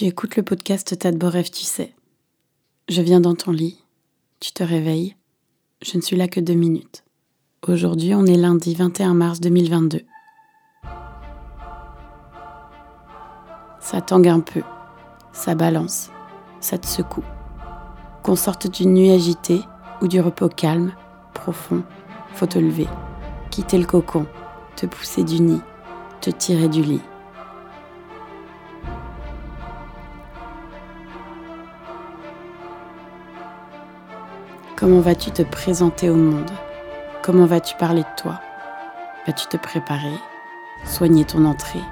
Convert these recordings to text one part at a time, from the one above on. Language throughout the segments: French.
Tu écoutes le podcast T'as de beaux rêves, tu sais. Je viens dans ton lit, tu te réveilles, je ne suis là que deux minutes. Aujourd'hui, on est lundi 21 mars 2022. Ça tangue un peu, ça balance, ça te secoue. Qu'on sorte d'une nuit agitée ou du repos calme, profond, faut te lever, quitter le cocon, te pousser du nid, te tirer du lit. Comment vas-tu te présenter au monde? Comment vas-tu parler de toi? Vas-tu te préparer? Soigner ton entrée?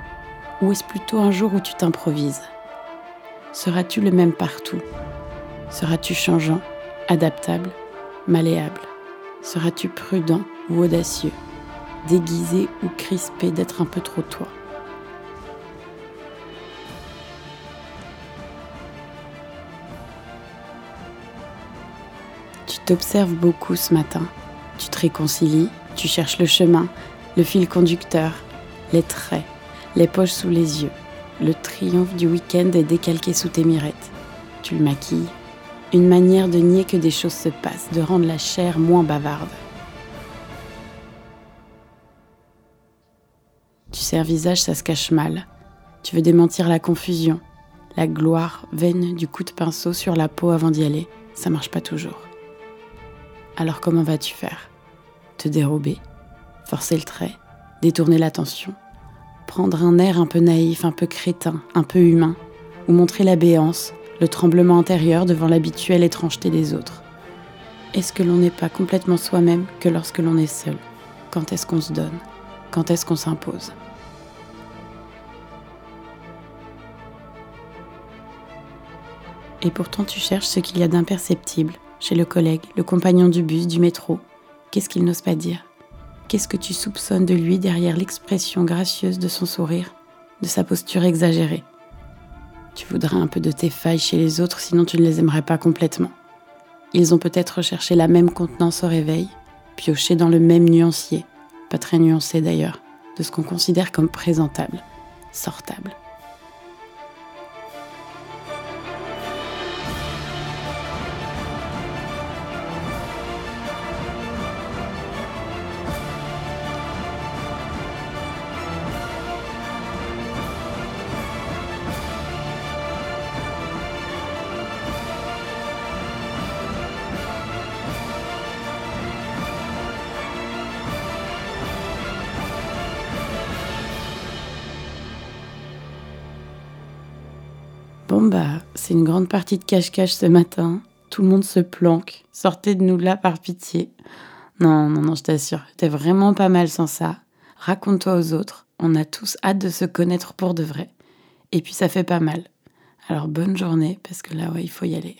Ou est-ce plutôt un jour où tu t'improvises? Seras-tu le même partout? Seras-tu changeant, adaptable, malléable? Seras-tu prudent ou audacieux? Déguisé ou crispé d'être un peu trop toi? Tu t'observes beaucoup ce matin. Tu te réconcilies, tu cherches le chemin, le fil conducteur, les traits, les poches sous les yeux. Le triomphe du week-end est décalqué sous tes mirettes. Tu le maquilles. Une manière de nier que des choses se passent, de rendre la chair moins bavarde. Tu sais, un visage, ça se cache mal. Tu veux démentir la confusion, la gloire vaine du coup de pinceau sur la peau avant d'y aller. Ça marche pas toujours. Alors comment vas-tu faire? Te dérober? Forcer le trait? Détourner l'attention? Prendre un air un peu naïf, un peu crétin, un peu humain? Ou montrer la béance, le tremblement intérieur devant l'habituelle étrangeté des autres? Est-ce que l'on n'est pas complètement soi-même que lorsque l'on est seul? Quand est-ce qu'on se donne? Quand est-ce qu'on s'impose? Et pourtant tu cherches ce qu'il y a d'imperceptible chez le collègue, le compagnon du bus, du métro Qu'est-ce qu'il n'ose pas dire? Qu'est-ce que tu soupçonnes de lui derrière l'expression gracieuse de son sourire, de sa posture exagérée? Tu voudrais un peu de tes failles chez les autres, sinon tu ne les aimerais pas complètement. Ils ont peut-être recherché la même contenance au réveil, pioché dans le même nuancier, pas très nuancé d'ailleurs, de ce qu'on considère comme présentable, sortable. Bon bah, c'est une grande partie de cache-cache ce matin. Tout le monde se planque. Sortez de nous là par pitié. Non, non, non, je t'assure, t'es vraiment pas mal sans ça. Raconte-toi aux autres. On a tous hâte de se connaître pour de vrai. Et puis ça fait pas mal. Alors bonne journée, parce que là, ouais, il faut y aller.